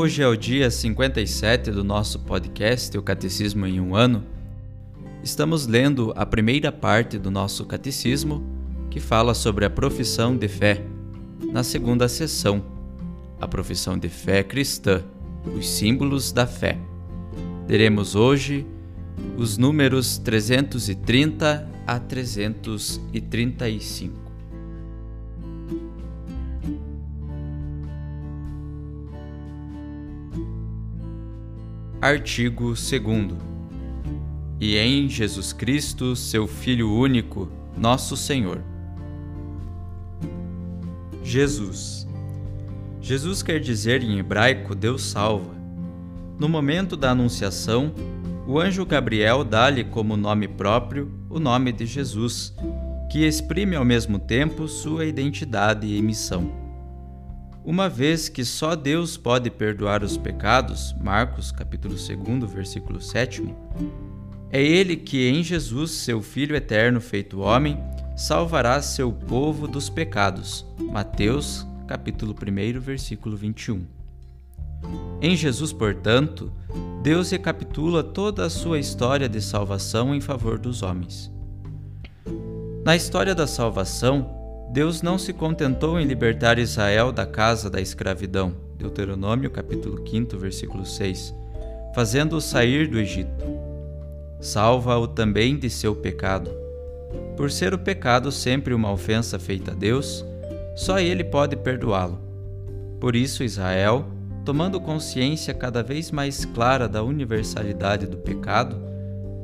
Hoje é o dia 57 do nosso podcast, O Catecismo em um Ano Estamos lendo a primeira parte do nosso catecismo, que fala sobre a profissão de fé, na segunda sessão, a profissão de fé cristã, os símbolos da fé. Teremos hoje os números 330 a 335. Artigo 2 e em Jesus Cristo, seu Filho único, nosso Senhor. Jesus. Jesus quer dizer em hebraico Deus salva. No momento da Anunciação, o anjo Gabriel dá-lhe como nome próprio o nome de Jesus, que exprime ao mesmo tempo sua identidade e missão. Uma vez que só Deus pode perdoar os pecados, Marcos capítulo 2, versículo 7, é ele que, em Jesus, seu Filho eterno feito homem, salvará seu povo dos pecados. Mateus, capítulo 1, versículo 21. Em Jesus, portanto, Deus recapitula toda a sua história de salvação em favor dos homens. Na história da salvação, Deus não se contentou em libertar Israel da casa da escravidão. Deuteronômio capítulo 5, versículo 6, fazendo-o sair do Egito salva-o também de seu pecado. Por ser o pecado sempre uma ofensa feita a Deus, só Ele pode perdoá-lo. Por isso, Israel, tomando consciência cada vez mais clara da universalidade do pecado,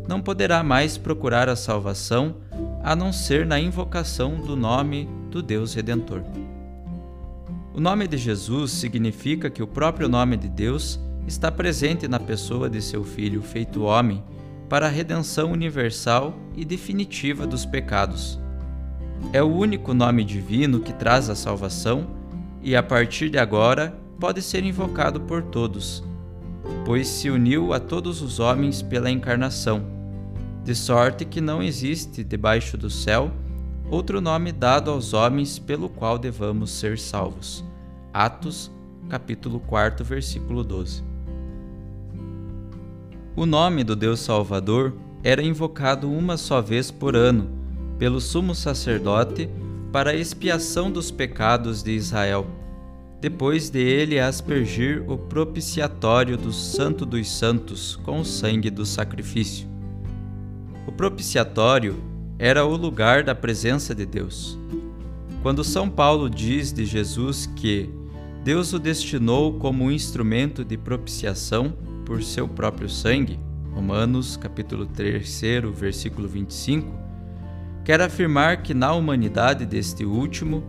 não poderá mais procurar a salvação a não ser na invocação do nome do Deus Redentor. O nome de Jesus significa que o próprio nome de Deus está presente na pessoa de seu Filho feito homem para a redenção universal e definitiva dos pecados. É o único nome divino que traz a salvação e, a partir de agora, pode ser invocado por todos, pois se uniu a todos os homens pela encarnação, de sorte que não existe debaixo do céu outro nome dado aos homens pelo qual devamos ser salvos. Atos, capítulo 4, versículo 12. O nome do Deus Salvador era invocado uma só vez por ano pelo sumo sacerdote para a expiação dos pecados de Israel, depois de ele aspergir o propiciatório do Santo dos Santos com o sangue do sacrifício. O propiciatório era o lugar da presença de Deus. Quando São Paulo diz de Jesus que Deus o destinou como um instrumento de propiciação, por seu próprio sangue, Romanos capítulo 3, versículo 25, quer afirmar que na humanidade deste último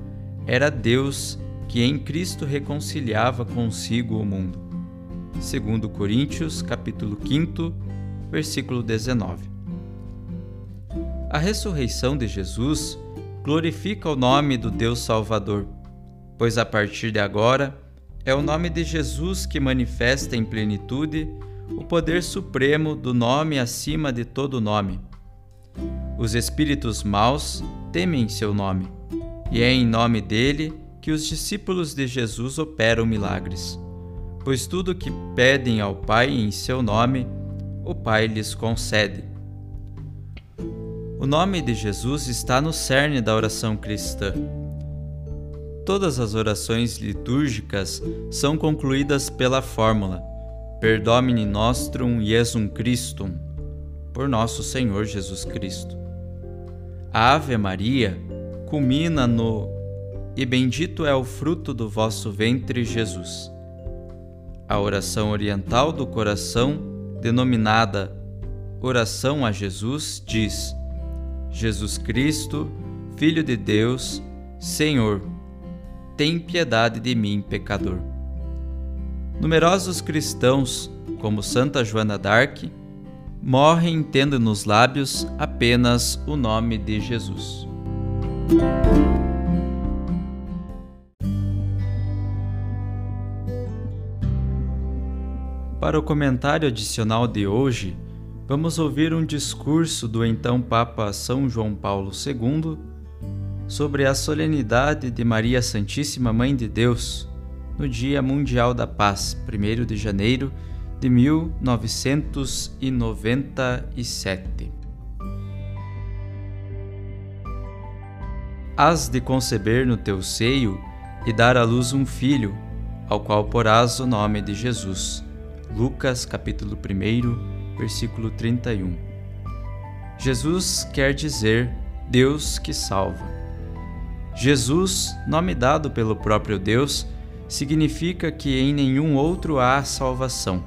era Deus que em Cristo reconciliava consigo o mundo. Segundo Coríntios capítulo 5, versículo 19. A ressurreição de Jesus glorifica o nome do Deus Salvador, pois a partir de agora é o nome de Jesus que manifesta em plenitude o poder supremo do nome acima de todo nome. Os espíritos maus temem seu nome, e é em nome dele que os discípulos de Jesus operam milagres, pois tudo que pedem ao Pai em seu nome, o Pai lhes concede. O nome de Jesus está no cerne da oração cristã Todas as orações litúrgicas são concluídas pela fórmula Per Domini Nostrum Iesum Christum, por nosso Senhor Jesus Cristo. A Ave Maria culmina no E bendito é o fruto do vosso ventre, Jesus. A oração oriental do coração, denominada Oração a Jesus, diz: Jesus Cristo, Filho de Deus, Senhor, tem piedade de mim, pecador. Numerosos cristãos, como Santa Joana d'Arc, morrem tendo nos lábios apenas o nome de Jesus. Para o comentário adicional de hoje, vamos ouvir um discurso do então Papa São João Paulo II sobre a solenidade de Maria Santíssima Mãe de Deus no Dia Mundial da Paz, 1 de janeiro de 1997. Hás de conceber no teu seio e dar à luz um filho, ao qual porás o nome de Jesus. Lucas capítulo 1, versículo 31. Jesus quer dizer Deus que salva. Jesus, nome dado pelo próprio Deus, significa que em nenhum outro há salvação,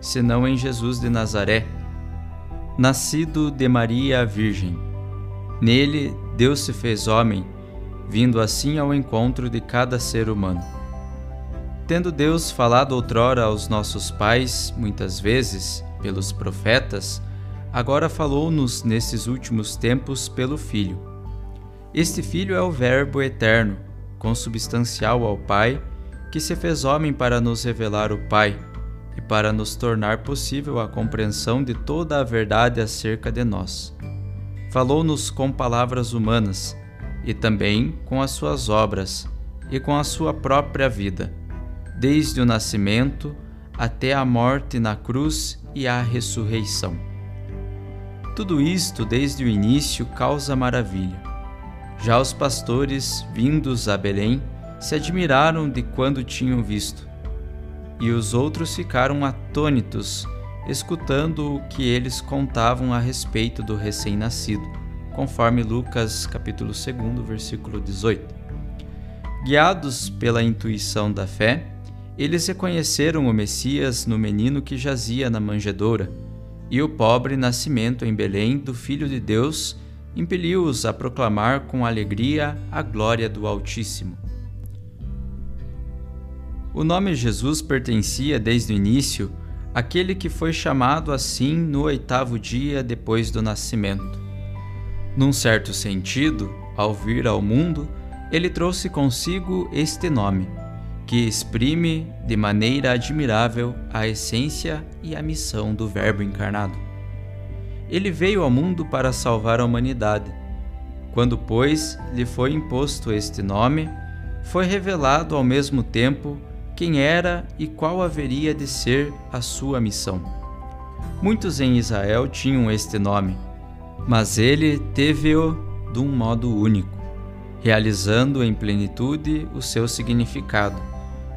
senão em Jesus de Nazaré, nascido de Maria a Virgem. Nele, Deus se fez homem, vindo assim ao encontro de cada ser humano. Tendo Deus falado outrora aos nossos pais, muitas vezes, pelos profetas, agora falou-nos nesses últimos tempos pelo Filho. Este Filho é o Verbo eterno, consubstancial ao Pai, que se fez homem para nos revelar o Pai e para nos tornar possível a compreensão de toda a verdade acerca de nós. Falou-nos com palavras humanas e também com as suas obras e com a sua própria vida, desde o nascimento até a morte na cruz e a ressurreição. Tudo isto, desde o início, causa maravilha. Já os pastores, vindos a Belém, se admiraram de quando tinham visto, e os outros ficaram atônitos, escutando o que eles contavam a respeito do recém-nascido, conforme Lucas capítulo 2, versículo 18. Guiados pela intuição da fé, eles reconheceram o Messias no menino que jazia na manjedoura, e o pobre nascimento em Belém do Filho de Deus impeliu-os a proclamar com alegria a glória do Altíssimo. O nome Jesus pertencia desde o início àquele que foi chamado assim no oitavo dia depois do nascimento. Num certo sentido, ao vir ao mundo, ele trouxe consigo este nome, que exprime de maneira admirável a essência e a missão do Verbo encarnado. Ele veio ao mundo para salvar a humanidade. Quando, pois, lhe foi imposto este nome, foi revelado ao mesmo tempo quem era e qual haveria de ser a sua missão. Muitos em Israel tinham este nome, mas ele teve-o de um modo único, realizando em plenitude o seu significado: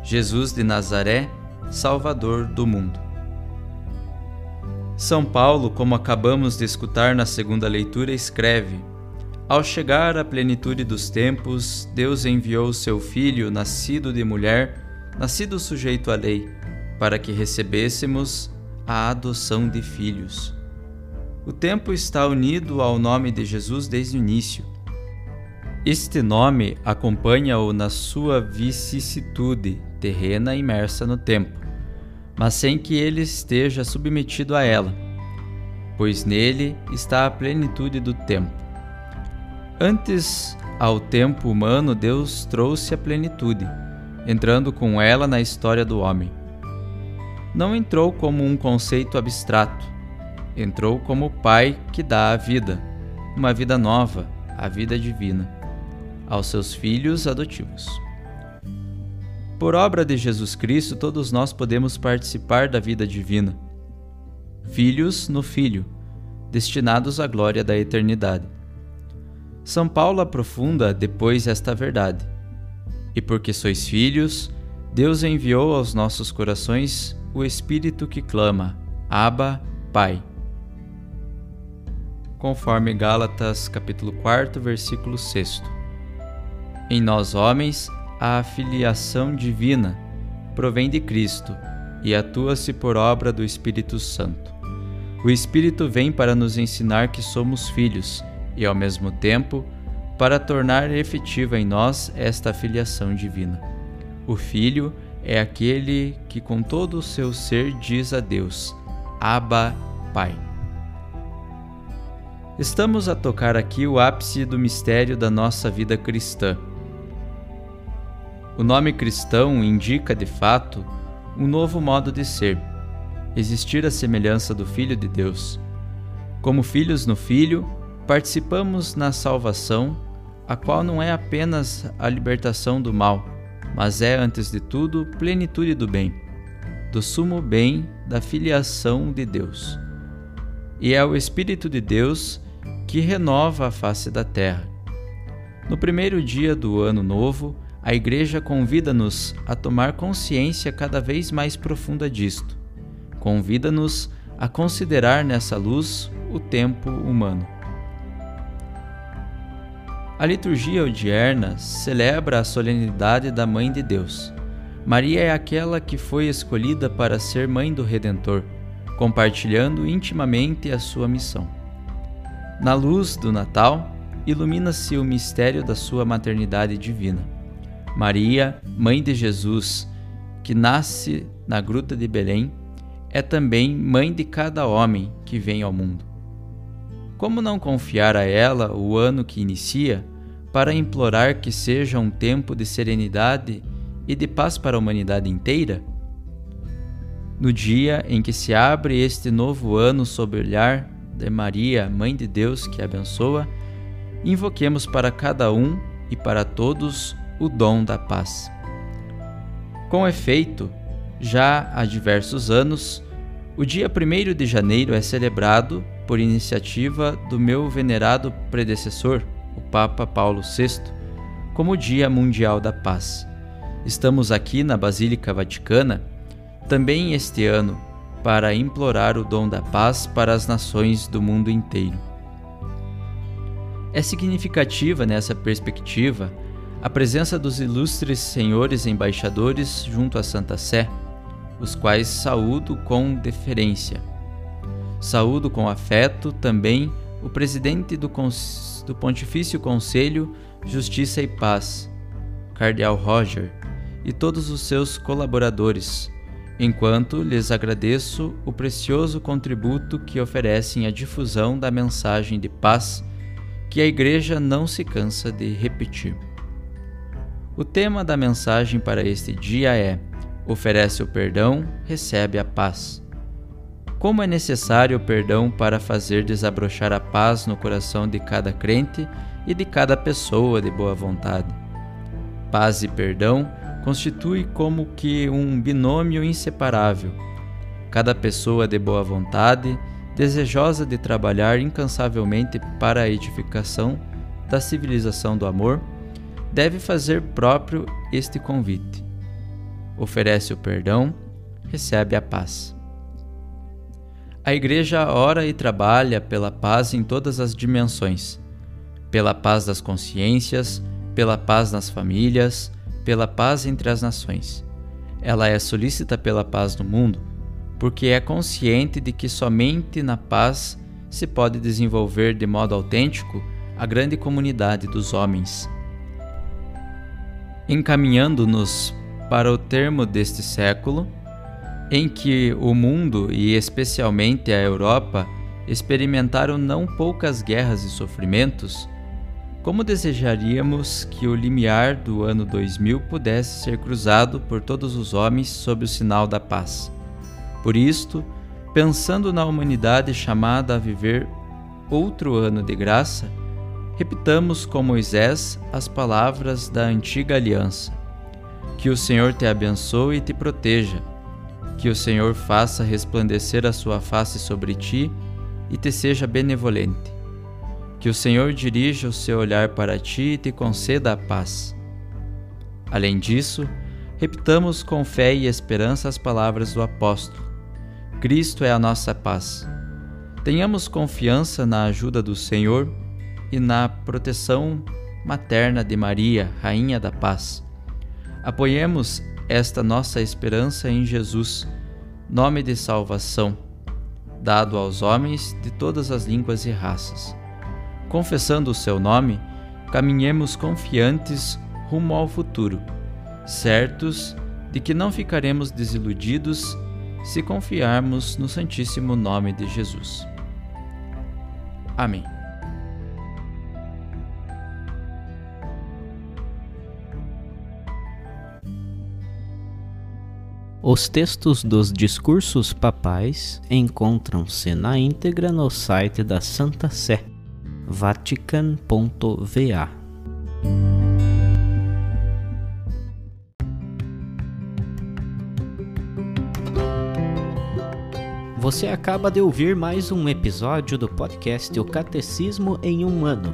Jesus de Nazaré, Salvador do mundo. São Paulo, como acabamos de escutar na segunda leitura, escreve: Ao chegar à plenitude dos tempos, Deus enviou seu Filho, nascido de mulher, nascido sujeito à lei, para que recebêssemos a adoção de filhos. O tempo está unido ao nome de Jesus desde o início. Este nome acompanha-o na sua vicissitude terrena imersa no tempo, mas sem que ele esteja submetido a ela, pois nele está a plenitude do tempo. Antes ao tempo humano, Deus trouxe a plenitude entrando com ela na história do homem. Não entrou como um conceito abstrato, entrou como o Pai que dá a vida, uma vida nova, a vida divina, aos seus filhos adotivos. Por obra de Jesus Cristo, todos nós podemos participar da vida divina. Filhos no Filho, destinados à glória da eternidade. São Paulo aprofunda depois esta verdade E porque sois filhos, Deus enviou aos nossos corações o Espírito que clama: Abba, Pai. Conforme Gálatas capítulo 4, versículo 6. Em nós homens, a filiação divina provém de Cristo e atua-se por obra do Espírito Santo. O Espírito vem para nos ensinar que somos filhos e, ao mesmo tempo, para tornar efetiva em nós esta filiação divina. O Filho é aquele que, com todo o seu ser, diz a Deus: Abba, Pai. Estamos a tocar aqui o ápice do mistério da nossa vida cristã. O nome cristão indica, de fato, um novo modo de ser, existir a semelhança do Filho de Deus. Como filhos no Filho, participamos na salvação, a qual não é apenas a libertação do mal, mas é, antes de tudo, plenitude do bem, do sumo bem da filiação de Deus. E é o Espírito de Deus que renova a face da terra. No primeiro dia do ano novo, a Igreja convida-nos a tomar consciência cada vez mais profunda disto. Convida-nos a considerar nessa luz o tempo humano. A liturgia odierna celebra a solenidade da Mãe de Deus. Maria é aquela que foi escolhida para ser mãe do Redentor, compartilhando intimamente a sua missão. Na luz do Natal, ilumina-se o mistério da sua maternidade divina. Maria, mãe de Jesus, que nasce na gruta de Belém, é também mãe de cada homem que vem ao mundo. Como não confiar a ela o ano que inicia, para implorar que seja um tempo de serenidade e de paz para a humanidade inteira? No dia em que se abre este novo ano sob o olhar de Maria, Mãe de Deus, que abençoa, invoquemos para cada um e para todos o dom da paz. Com efeito, já há diversos anos, o dia 1 de janeiro é celebrado por iniciativa do meu venerado predecessor, o Papa Paulo VI, como Dia Mundial da Paz. Estamos aqui na Basílica Vaticana também este ano para implorar o dom da paz para as nações do mundo inteiro. É significativa nessa perspectiva a presença dos ilustres senhores embaixadores junto à Santa Sé os quais saúdo com deferência. Saúdo com afeto também o presidente do, do Pontifício Conselho Justiça e Paz, Cardeal Roger, e todos os seus colaboradores, enquanto lhes agradeço o precioso contributo que oferecem à difusão da mensagem de paz que a Igreja não se cansa de repetir. O tema da mensagem para este dia é oferece o perdão, recebe a paz. Como é necessário o perdão para fazer desabrochar a paz no coração de cada crente e de cada pessoa de boa vontade. Paz e perdão constitui como que um binômio inseparável. Cada pessoa de boa vontade, desejosa de trabalhar incansavelmente para a edificação da civilização do amor, deve fazer próprio este convite oferece o perdão, recebe a paz. A Igreja ora e trabalha pela paz em todas as dimensões: pela paz das consciências, pela paz nas famílias, pela paz entre as nações. Ela é solícita pela paz no mundo, porque é consciente de que somente na paz se pode desenvolver de modo autêntico a grande comunidade dos homens. Encaminhando-nos para o termo deste século, em que o mundo e especialmente a Europa experimentaram não poucas guerras e sofrimentos, como desejaríamos que o limiar do ano 2000 pudesse ser cruzado por todos os homens sob o sinal da paz. Por isto, pensando na humanidade chamada a viver outro ano de graça, repitamos com Moisés as palavras da antiga aliança. Que o Senhor te abençoe e te proteja. Que o Senhor faça resplandecer a sua face sobre ti e te seja benevolente. Que o Senhor dirija o seu olhar para ti e te conceda a paz. Além disso, repitamos com fé e esperança as palavras do apóstolo: Cristo é a nossa paz. Tenhamos confiança na ajuda do Senhor e na proteção materna de Maria, Rainha da Paz. Apoiemos esta nossa esperança em Jesus, nome de salvação, dado aos homens de todas as línguas e raças. Confessando o seu nome, caminhemos confiantes rumo ao futuro, certos de que não ficaremos desiludidos se confiarmos no Santíssimo Nome de Jesus. Amém. Os textos dos discursos papais encontram-se na íntegra no site da Santa Sé, vatican.va. Você acaba de ouvir mais um episódio do podcast O Catecismo em um Ano.